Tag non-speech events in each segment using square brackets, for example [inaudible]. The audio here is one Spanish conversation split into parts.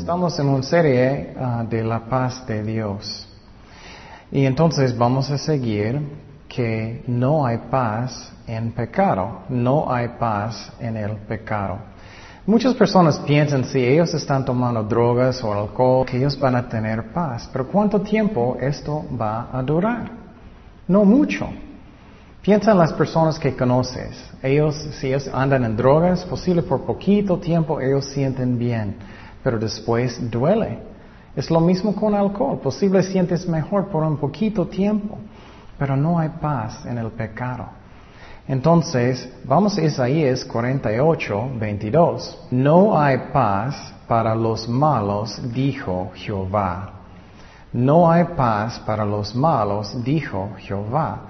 estamos en una serie ah, de la paz de Dios. Y entonces vamos a seguir que no hay paz en pecado, no hay paz en el pecado. Muchas personas piensan si ellos están tomando drogas o alcohol que ellos van a tener paz, pero ¿cuánto tiempo esto va a durar? No mucho. Piensa en las personas que conoces. Ellos, si ellos andan en drogas, posible por poquito tiempo ellos sienten bien, pero después duele. Es lo mismo con alcohol. Posible sientes mejor por un poquito tiempo, pero no hay paz en el pecado. Entonces, vamos a Isaías 48, 22. No hay paz para los malos, dijo Jehová. No hay paz para los malos, dijo Jehová.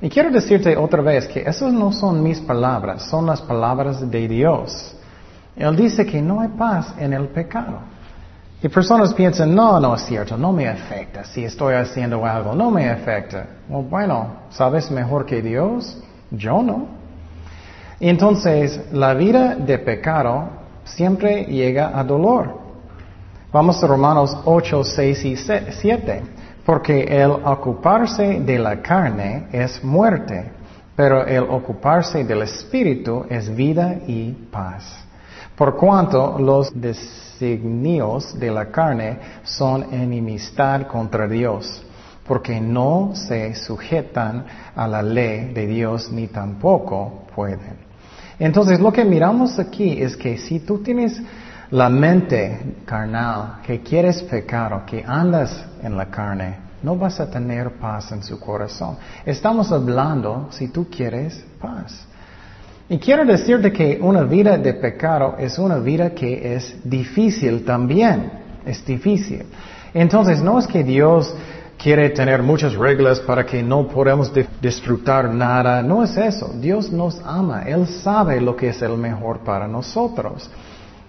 Y quiero decirte otra vez que esas no son mis palabras, son las palabras de Dios. Él dice que no hay paz en el pecado. Y personas piensan, no, no es cierto, no me afecta si estoy haciendo algo, no me afecta. bueno, ¿sabes mejor que Dios? Yo no. Entonces, la vida de pecado siempre llega a dolor. Vamos a Romanos 8, 6 y 7 porque el ocuparse de la carne es muerte, pero el ocuparse del espíritu es vida y paz. Por cuanto los designios de la carne son enemistad contra Dios, porque no se sujetan a la ley de Dios ni tampoco pueden. Entonces lo que miramos aquí es que si tú tienes la mente carnal, que quieres pecar que andas en la carne, no vas a tener paz en su corazón. Estamos hablando si tú quieres paz. Y quiero decirte que una vida de pecado es una vida que es difícil también. Es difícil. Entonces no es que Dios quiere tener muchas reglas para que no podamos disfrutar nada. No es eso. Dios nos ama. Él sabe lo que es el mejor para nosotros.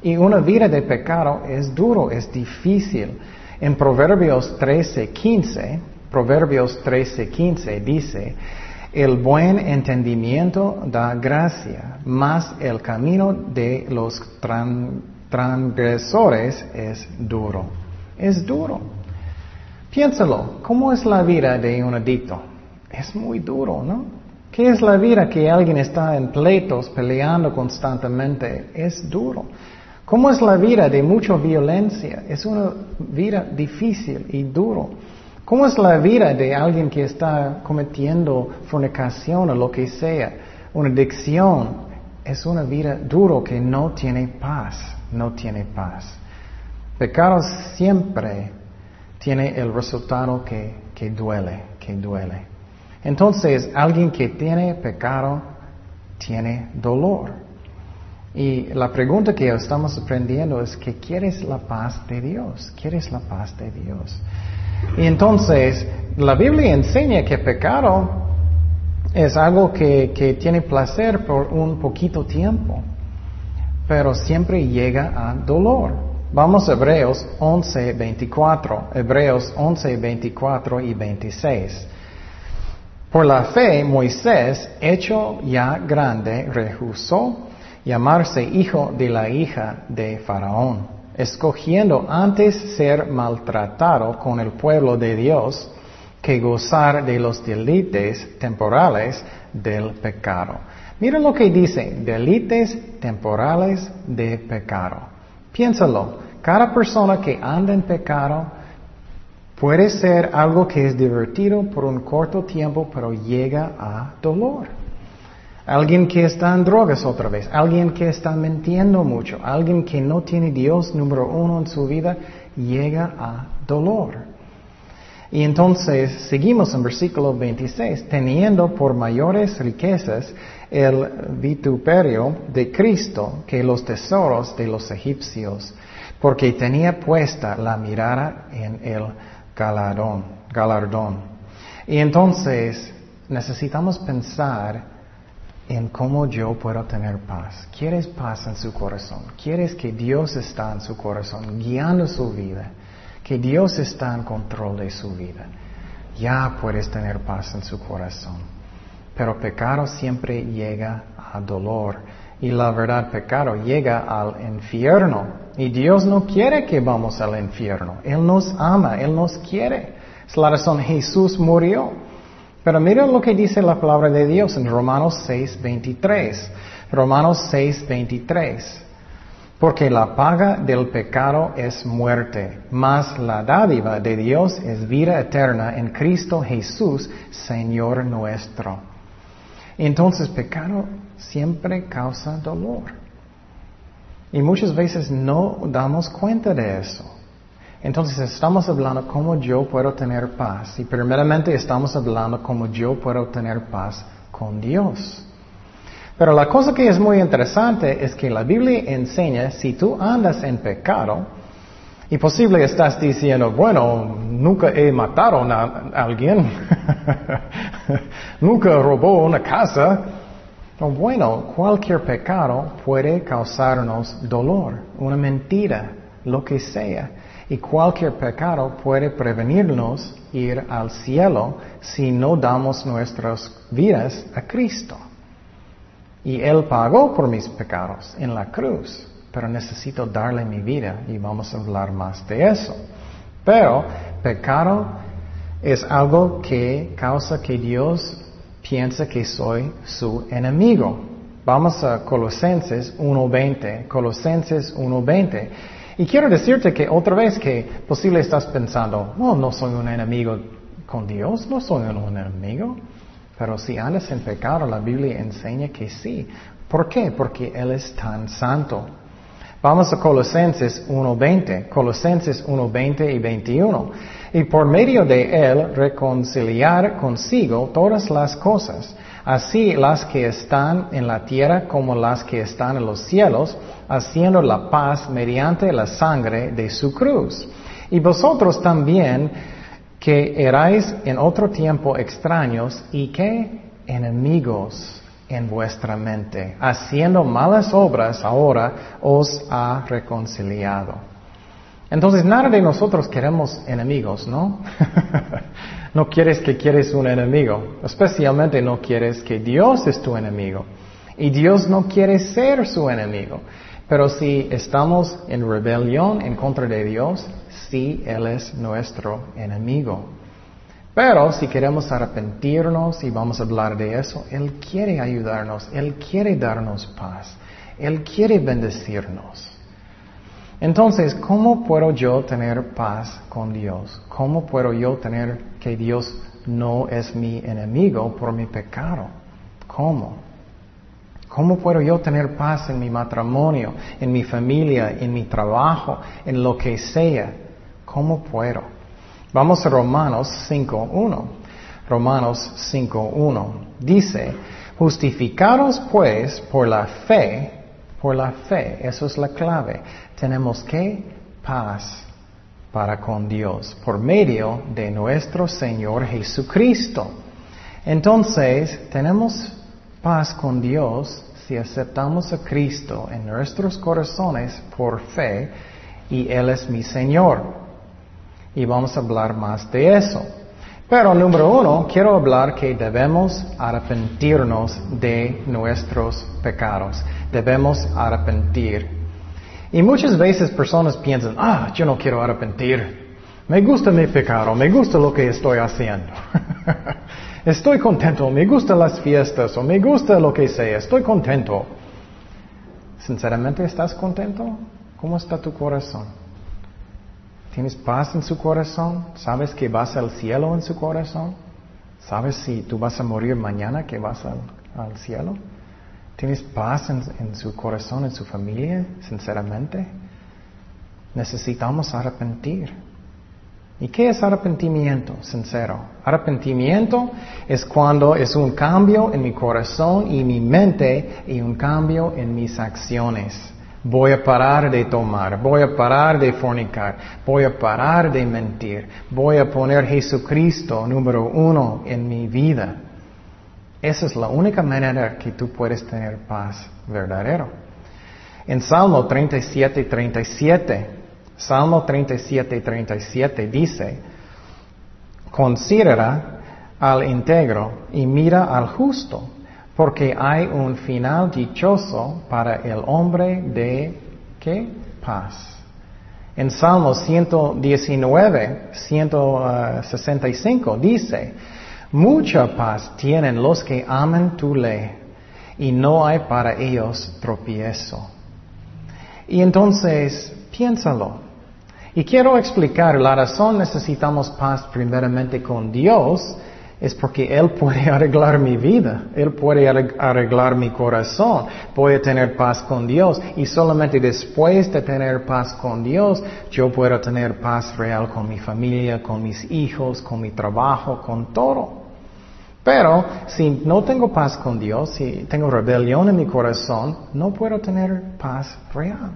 Y una vida de pecado es duro, es difícil. En Proverbios 13:15, Proverbios 13:15 dice, el buen entendimiento da gracia, mas el camino de los transgresores es duro. Es duro. Piénsalo, ¿cómo es la vida de un adicto? Es muy duro, ¿no? ¿Qué es la vida que alguien está en pleitos, peleando constantemente? Es duro. ¿Cómo es la vida de mucha violencia? Es una vida difícil y duro. ¿Cómo es la vida de alguien que está cometiendo fornicación o lo que sea? Una adicción. Es una vida duro que no tiene paz, no tiene paz. Pecado siempre tiene el resultado que, que duele, que duele. Entonces, alguien que tiene pecado tiene dolor. Y la pregunta que estamos aprendiendo es que quieres la paz de Dios, quieres la paz de Dios. Y entonces, la Biblia enseña que pecado es algo que, que tiene placer por un poquito tiempo, pero siempre llega a dolor. Vamos a Hebreos 11, 24, Hebreos 11, 24 y 26. Por la fe, Moisés, hecho ya grande, rehusó llamarse hijo de la hija de Faraón, escogiendo antes ser maltratado con el pueblo de Dios que gozar de los delites temporales del pecado. Mira lo que dice, delites temporales de pecado. Piénsalo, cada persona que anda en pecado puede ser algo que es divertido por un corto tiempo, pero llega a dolor. Alguien que está en drogas otra vez, alguien que está mintiendo mucho, alguien que no tiene Dios número uno en su vida, llega a dolor. Y entonces seguimos en versículo 26, teniendo por mayores riquezas el vituperio de Cristo que los tesoros de los egipcios, porque tenía puesta la mirada en el galardón. galardón. Y entonces necesitamos pensar en cómo yo puedo tener paz. ¿Quieres paz en su corazón? ¿Quieres que Dios está en su corazón, guiando su vida? Que Dios está en control de su vida. Ya puedes tener paz en su corazón. Pero pecado siempre llega a dolor y la verdad pecado llega al infierno. Y Dios no quiere que vamos al infierno. Él nos ama, Él nos quiere. Es la razón Jesús murió. Pero mira lo que dice la palabra de Dios en Romanos 6, 23. Romanos 6, 23. Porque la paga del pecado es muerte, mas la dádiva de Dios es vida eterna en Cristo Jesús, Señor nuestro. Entonces, pecado siempre causa dolor. Y muchas veces no damos cuenta de eso. Entonces estamos hablando cómo yo puedo tener paz. Y primeramente estamos hablando cómo yo puedo tener paz con Dios. Pero la cosa que es muy interesante es que la Biblia enseña, si tú andas en pecado, y posible estás diciendo, bueno, nunca he matado a alguien, [laughs] nunca robó una casa. bueno, cualquier pecado puede causarnos dolor, una mentira, lo que sea. Y cualquier pecado puede prevenirnos ir al cielo si no damos nuestras vidas a Cristo. Y Él pagó por mis pecados en la cruz, pero necesito darle mi vida y vamos a hablar más de eso. Pero pecado es algo que causa que Dios piensa que soy su enemigo. Vamos a Colosenses 1.20. Colosenses 1.20. Y quiero decirte que otra vez que posible estás pensando, no, no soy un enemigo con Dios, no soy un enemigo. Pero si andas en pecado, la Biblia enseña que sí. ¿Por qué? Porque Él es tan santo. Vamos a Colosenses 1.20, Colosenses 1.20 y 21. Y por medio de Él reconciliar consigo todas las cosas, así las que están en la tierra como las que están en los cielos, haciendo la paz mediante la sangre de su cruz. Y vosotros también, que erais en otro tiempo extraños y que enemigos en vuestra mente, haciendo malas obras, ahora os ha reconciliado. Entonces, nada de nosotros queremos enemigos, ¿no? [laughs] no quieres que quieres un enemigo, especialmente no quieres que Dios es tu enemigo. Y Dios no quiere ser su enemigo. Pero si estamos en rebelión en contra de Dios, sí, Él es nuestro enemigo. Pero si queremos arrepentirnos y vamos a hablar de eso, Él quiere ayudarnos, Él quiere darnos paz, Él quiere bendecirnos. Entonces, ¿cómo puedo yo tener paz con Dios? ¿Cómo puedo yo tener que Dios no es mi enemigo por mi pecado? ¿Cómo? ¿Cómo puedo yo tener paz en mi matrimonio, en mi familia, en mi trabajo, en lo que sea? ¿Cómo puedo? Vamos a Romanos 5.1. Romanos 5.1. Dice, justificados pues por la fe, por la fe, eso es la clave, tenemos que paz para con Dios por medio de nuestro Señor Jesucristo. Entonces, tenemos paz con Dios si aceptamos a Cristo en nuestros corazones por fe y Él es mi Señor. Y vamos a hablar más de eso. Pero número uno, quiero hablar que debemos arrepentirnos de nuestros pecados. Debemos arrepentir. Y muchas veces personas piensan, ah, yo no quiero arrepentir. Me gusta mi pecado, me gusta lo que estoy haciendo. [laughs] Estoy contento, me gustan las fiestas o me gusta lo que sea, estoy contento. ¿Sinceramente estás contento? ¿Cómo está tu corazón? ¿Tienes paz en su corazón? ¿Sabes que vas al cielo en su corazón? ¿Sabes si tú vas a morir mañana que vas al, cielo? ¿Tienes paz en su corazón, en su familia, sinceramente? Necesitamos arrepentir. ¿Y qué es arrepentimiento sincero? Arrepentimiento es cuando es un cambio en mi corazón y mi mente y un cambio en mis acciones. Voy a parar de tomar, voy a parar de fornicar, voy a parar de mentir, voy a poner Jesucristo número uno en mi vida. Esa es la única manera que tú puedes tener paz verdadero. En Salmo 37, 37, Salmo 37, 37 dice, considera al íntegro y mira al justo. Porque hay un final dichoso para el hombre de ¿qué? Paz. En Salmo 119, 165 dice, mucha paz tienen los que aman tu ley y no hay para ellos tropiezo. Y entonces, piénsalo. Y quiero explicar la razón necesitamos paz primeramente con Dios es porque Él puede [laughs] arreglar mi vida, Él puede arreglar mi corazón, puede tener paz con Dios y solamente después de tener paz con Dios yo puedo tener paz real con mi familia, con mis hijos, con mi trabajo, con todo. Pero si no tengo paz con Dios, si tengo rebelión en mi corazón, no puedo tener paz real.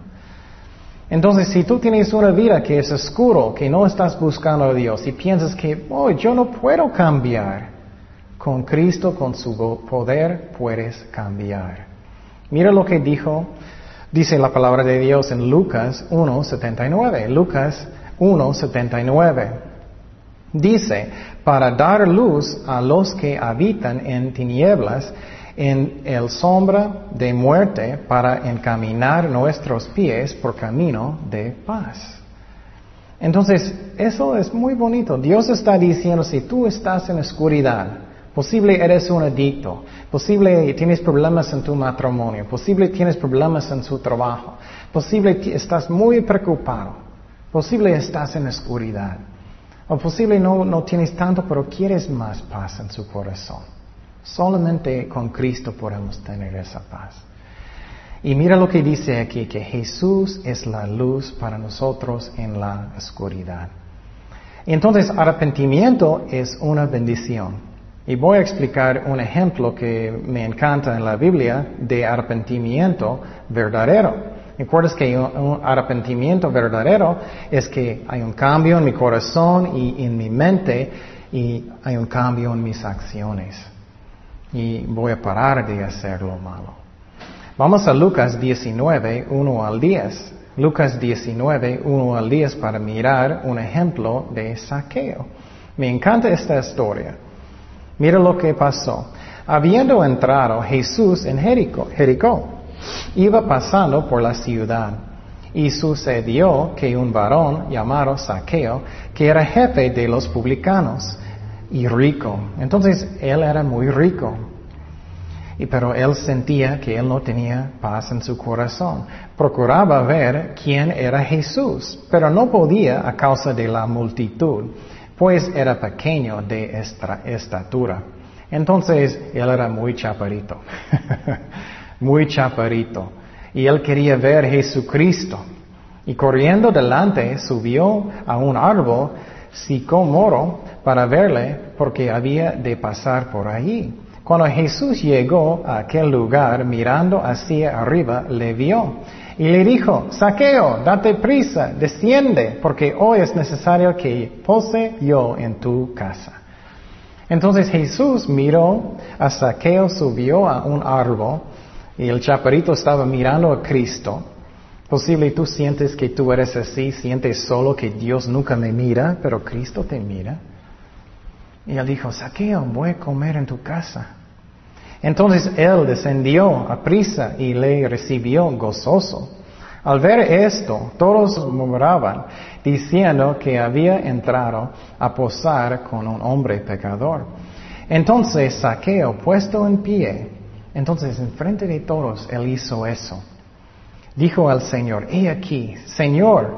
Entonces, si tú tienes una vida que es oscuro, que no estás buscando a Dios y piensas que, oh, yo no puedo cambiar, con Cristo, con su poder, puedes cambiar. Mira lo que dijo, dice la palabra de Dios en Lucas 1.79. Lucas 1.79. Dice, para dar luz a los que habitan en tinieblas en el sombra de muerte para encaminar nuestros pies por camino de paz. Entonces, eso es muy bonito. Dios está diciendo, si tú estás en oscuridad, posible eres un adicto, posible tienes problemas en tu matrimonio, posible tienes problemas en su trabajo, posible estás muy preocupado, posible estás en oscuridad, o posible no, no tienes tanto, pero quieres más paz en su corazón. Solamente con Cristo podemos tener esa paz. Y mira lo que dice aquí, que Jesús es la luz para nosotros en la oscuridad. entonces, arrepentimiento es una bendición. Y voy a explicar un ejemplo que me encanta en la Biblia de arrepentimiento verdadero. ¿Recuerdas que un arrepentimiento verdadero es que hay un cambio en mi corazón y en mi mente y hay un cambio en mis acciones y voy a parar de hacer lo malo. Vamos a Lucas 19, 1 al 10. Lucas 19, 1 al 10 para mirar un ejemplo de saqueo. Me encanta esta historia. Mira lo que pasó. Habiendo entrado Jesús en Jericó, Jericó, iba pasando por la ciudad. Y sucedió que un varón llamado Saqueo, que era jefe de los publicanos, y rico. Entonces él era muy rico. Pero él sentía que él no tenía paz en su corazón. Procuraba ver quién era Jesús, pero no podía a causa de la multitud, pues era pequeño de estatura. Entonces él era muy chaparito, [laughs] muy chaparito. Y él quería ver Jesucristo. Y corriendo delante subió a un árbol sicómoro para verle porque había de pasar por allí. Cuando Jesús llegó a aquel lugar, mirando hacia arriba, le vio y le dijo, Saqueo, date prisa, desciende, porque hoy es necesario que pose yo en tu casa. Entonces Jesús miró a Saqueo, subió a un árbol y el chaparito estaba mirando a Cristo. Posible tú sientes que tú eres así, sientes solo que Dios nunca me mira, pero Cristo te mira. Y él dijo, Saqueo, voy a comer en tu casa. Entonces él descendió a prisa y le recibió gozoso. Al ver esto, todos murmuraban, diciendo que había entrado a posar con un hombre pecador. Entonces Saqueo, puesto en pie, entonces enfrente de todos, él hizo eso. Dijo al Señor, he aquí, Señor,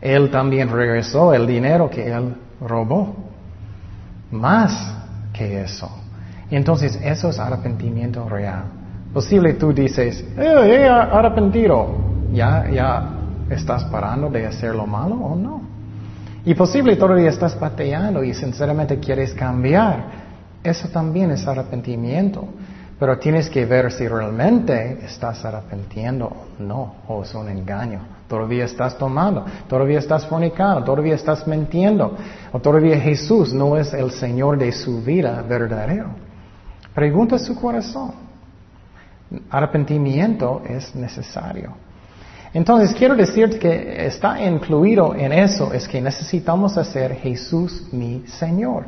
Él también regresó el dinero que él robó. Más que eso. entonces, eso es arrepentimiento real. Posible tú dices, eh, eh, arrepentido. ¿Ya, ¿Ya estás parando de hacer lo malo o no? Y posible todavía estás pateando y sinceramente quieres cambiar. Eso también es arrepentimiento. Pero tienes que ver si realmente estás arrepentiendo o no, o es un engaño. Todavía estás tomando, todavía estás fornicando, todavía estás mintiendo, o todavía Jesús no es el Señor de su vida verdadero. Pregunta su corazón. Arrepentimiento es necesario. Entonces quiero decirte que está incluido en eso es que necesitamos hacer Jesús mi Señor.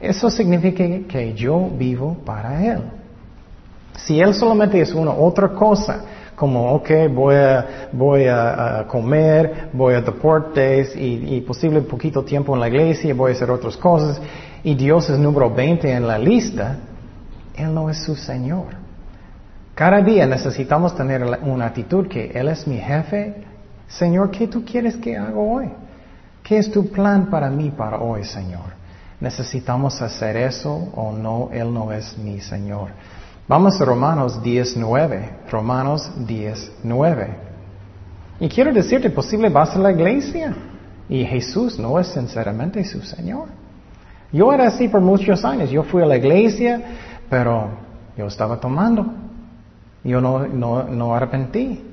Eso significa que yo vivo para Él. Si Él solamente es una otra cosa, como, ok, voy a, voy a, comer, voy a deportes y, y posible poquito tiempo en la iglesia, voy a hacer otras cosas, y Dios es número 20 en la lista, Él no es su Señor. Cada día necesitamos tener una actitud que Él es mi jefe. Señor, ¿qué tú quieres que haga hoy? ¿Qué es tu plan para mí para hoy, Señor? ¿Necesitamos hacer eso o no? Él no es mi Señor. Vamos a Romanos 10.9. Romanos 10.9. Y quiero decirte, posible vas a la iglesia y Jesús no es sinceramente su Señor. Yo era así por muchos años. Yo fui a la iglesia, pero yo estaba tomando. Yo no, no, no arrepentí.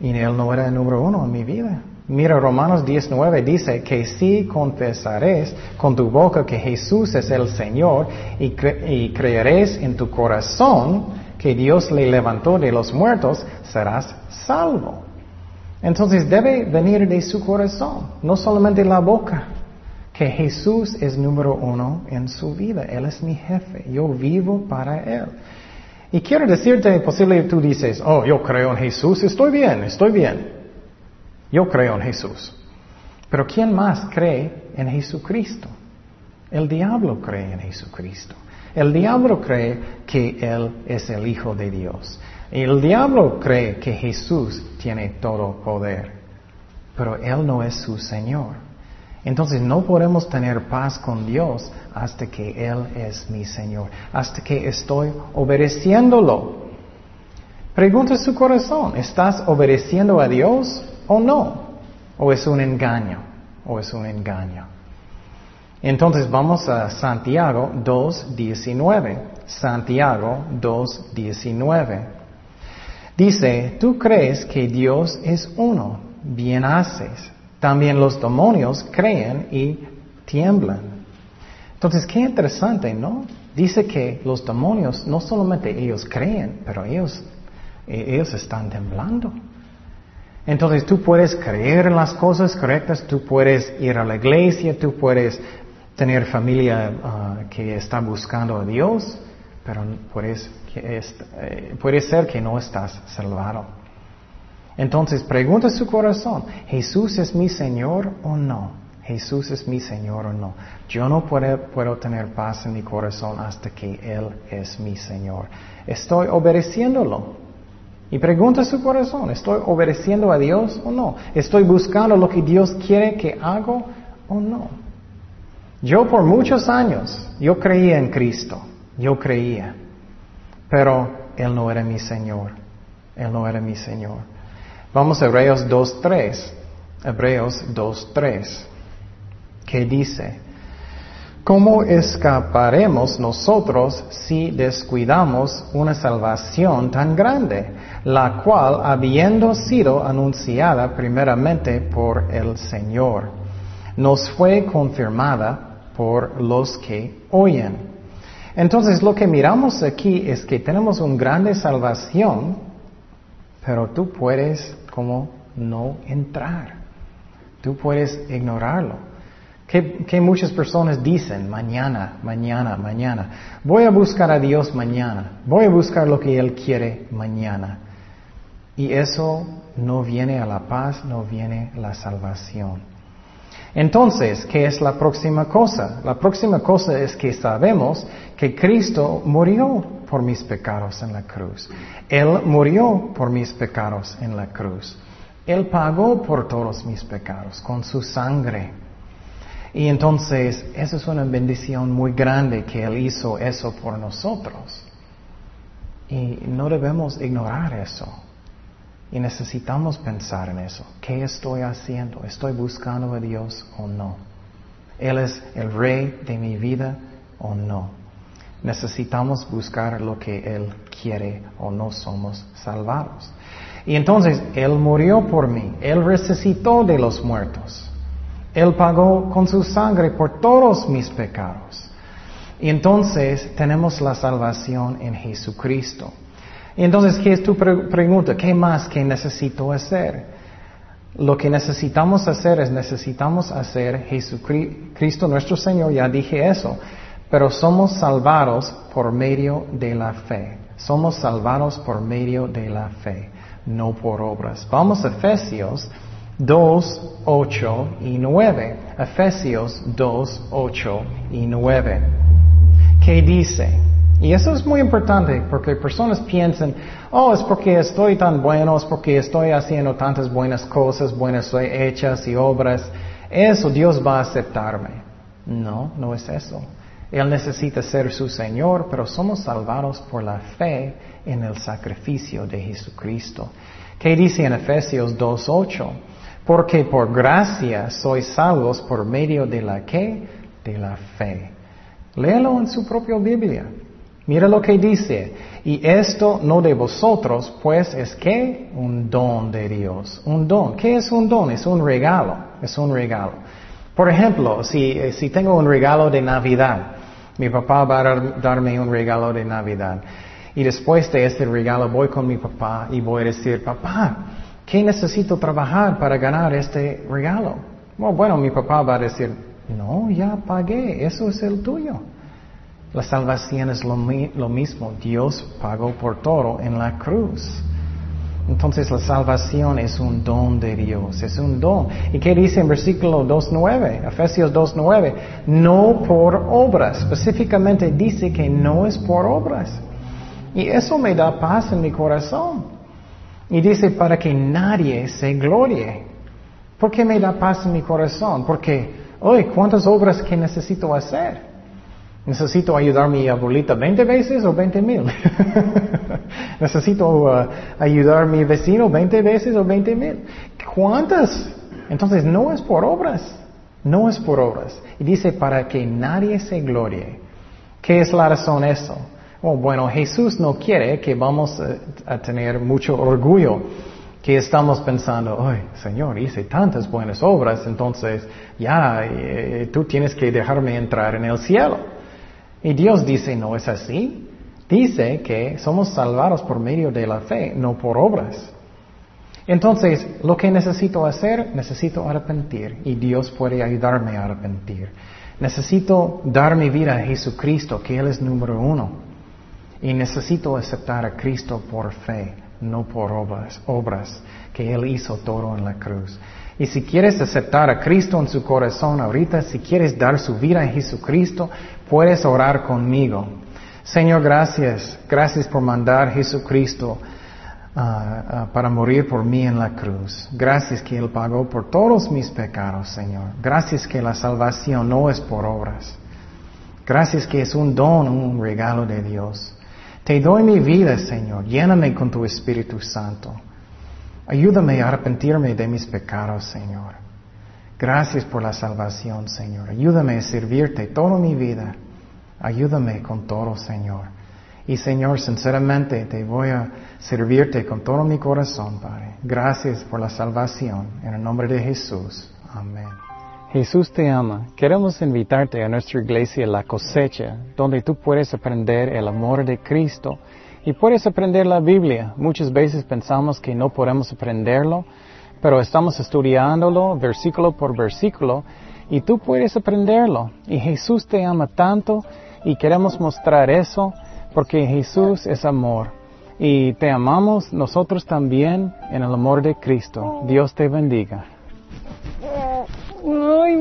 Y Él no era el número uno en mi vida. Mira, Romanos 19 dice que si confesares con tu boca que Jesús es el Señor y, creerás en tu corazón que Dios le levantó de los muertos, serás salvo. Entonces debe venir de su corazón, no solamente la boca, que Jesús es número uno en su vida. Él es mi jefe, yo vivo para Él. Y quiero decirte, posible tú dices, oh, yo creo en Jesús, estoy bien, estoy bien. Yo creo en Jesús. Pero ¿quién más cree en Jesucristo? El diablo cree en Jesucristo. El diablo cree que Él es el Hijo de Dios. El diablo cree que Jesús tiene todo poder. Pero Él no es su Señor. Entonces no podemos tener paz con Dios hasta que Él es mi Señor, hasta que estoy obedeciéndolo. Pregunta su corazón, ¿estás obedeciendo a Dios o no? ¿O es un engaño? ¿O es un engaño? Entonces vamos a Santiago 2.19. Santiago 2.19. Dice, tú crees que Dios es uno, bien haces. También los demonios creen y tiemblan. Entonces, qué interesante, ¿no? Dice que los demonios no solamente ellos creen, pero ellos, ellos están temblando. Entonces tú puedes creer en las cosas correctas, tú puedes ir a la iglesia, tú puedes tener familia ah, que está buscando a Dios, pero puedes, eh, puede ser que no estás salvado. Entonces pregunta su corazón, ¿Jesús es mi Señor o no? Jesús es mi Señor o no. Yo no puedo, puedo, tener paz en mi corazón hasta que Él es mi Señor. Estoy obedeciéndolo. Y pregunta su corazón, ¿estoy obedeciendo a Dios o no? ¿Estoy buscando lo que Dios quiere que haga o no? Yo por muchos años, yo creía en Cristo, yo creía, pero Él no era mi Señor, Él no era mi Señor. Vamos a Hebreos 2.3, Hebreos 2.3, que dice, ¿Cómo escaparemos nosotros si descuidamos una salvación tan grande, la cual habiendo sido anunciada primeramente por el Señor, nos fue confirmada por los que oyen? Entonces lo que miramos aquí es que tenemos una grande salvación, pero tú puedes como no entrar, tú puedes ignorarlo. ¿Qué, muchas personas dicen mañana, mañana, mañana? Voy a buscar a Dios mañana. Voy a buscar lo que Él quiere mañana. Y eso no viene a la paz, no viene la salvación. Entonces, ¿qué es la próxima cosa? La próxima cosa es que sabemos que Cristo murió por mis pecados en la cruz. Él murió por mis pecados en la cruz. Él pagó por todos mis pecados con su sangre. Y entonces, esa es una bendición muy grande que Él hizo eso por nosotros. Y no debemos ignorar eso. Y necesitamos pensar en eso. ¿Qué estoy haciendo? ¿Estoy buscando a Dios o no? ¿Él es el rey de mi vida o no? Necesitamos buscar lo que Él quiere o no somos salvados. Y entonces Él murió por mí, Él resucitó de los muertos, Él pagó con su sangre por todos mis pecados. Y entonces tenemos la salvación en Jesucristo. Y entonces, ¿qué es tu pregunta? ¿Qué más que necesito hacer? Lo que necesitamos hacer es necesitamos hacer Jesucristo nuestro Señor, ya dije eso, pero somos salvados por medio de la fe. Somos salvados por medio de la fe no por obras. Vamos a Efesios 2, 8 y 9. Efesios 2, 8 y 9. ¿Qué dice? Y eso es muy importante porque personas piensan, oh, es porque estoy tan bueno, es porque estoy haciendo tantas buenas cosas, buenas hechas y obras. Eso Dios va a aceptarme. No, no es eso. Él necesita ser su Señor, pero somos salvados por la fe en el sacrificio de Jesucristo. ¿Qué dice en Efesios 2.8? Porque por gracia sois salvos por medio de la que? De la fe. Léelo en su propia Biblia. Mira lo que dice. Y esto no de vosotros, pues es que un don de Dios. Un don. ¿Qué es un don? Es un regalo. Es un regalo. Por ejemplo, si, eh, si tengo un regalo de Navidad, mi papá va a darme un regalo de Navidad. Y después de este regalo voy con mi papá y voy a decir, papá, ¿qué necesito trabajar para ganar este regalo? Bueno, mi papá va a decir, no, ya pagué, eso es el tuyo. La salvación es lo, lo mismo, Dios pagó por todo en la cruz. Entonces la salvación es un don de Dios, es un don. ¿Y qué dice en versículo 2.9? Efesios 2.9. No por obras. Específicamente dice que no es por obras. Y eso me da paz en mi corazón. Y dice para que nadie se glorie. ¿Por qué me da paz en mi corazón? Porque, hoy, ¿cuántas obras que necesito hacer? ¿Necesito ayudar a mi abuelita 20 veces o 20 mil? [laughs] ¿Necesito uh, ayudar a mi vecino 20 veces o 20 mil? ¿Cuántas? Entonces no es por obras, no es por obras. Y dice para que nadie se glorie. ¿Qué es la razón eso? Oh, bueno, Jesús no quiere que vamos a, tener mucho orgullo, que estamos pensando, ay, Señor, hice tantas buenas obras, entonces ya eh, tú tienes que dejarme entrar en el cielo. Y Dios dice, no es así. Dice que somos salvados por medio de la fe, no por obras. Entonces, lo que necesito hacer, necesito arrepentir y Dios puede ayudarme a arrepentir. Necesito dar mi vida a Jesucristo, que Él es número uno. Y necesito aceptar a Cristo por fe, no por obras, obras, que Él hizo todo en la cruz. Y si quieres aceptar a Cristo en su corazón ahorita, si quieres dar su vida a Jesucristo, puedes orar conmigo. Señor, gracias. Gracias por mandar a Jesucristo ah, para morir por mí en la cruz. Gracias que Él pagó por todos mis pecados, Señor. Gracias que la salvación no es por obras. Gracias que es un don, un regalo de Dios. Te doy mi vida, Señor. Lléname con tu Espíritu Santo. Ayúdame a arrepentirme de mis pecados, Señor. Gracias por la salvación, Señor. Ayúdame a servirte toda mi vida. Ayúdame con todo, Señor. Y Señor, sinceramente te voy a servirte con todo mi corazón, Padre. Gracias por la salvación. En el nombre de Jesús. Amén. Jesús te ama. Queremos invitarte a nuestra iglesia La Cosecha, donde tú puedes aprender el amor de Cristo y puedes aprender la Biblia. Muchas veces pensamos que no podemos aprenderlo, pero estamos estudiándolo versículo por versículo y tú puedes aprenderlo. Y Jesús te ama tanto y queremos mostrar eso porque Jesús es amor. Y te amamos nosotros también en el amor de Cristo. Dios te bendiga. 哎ん、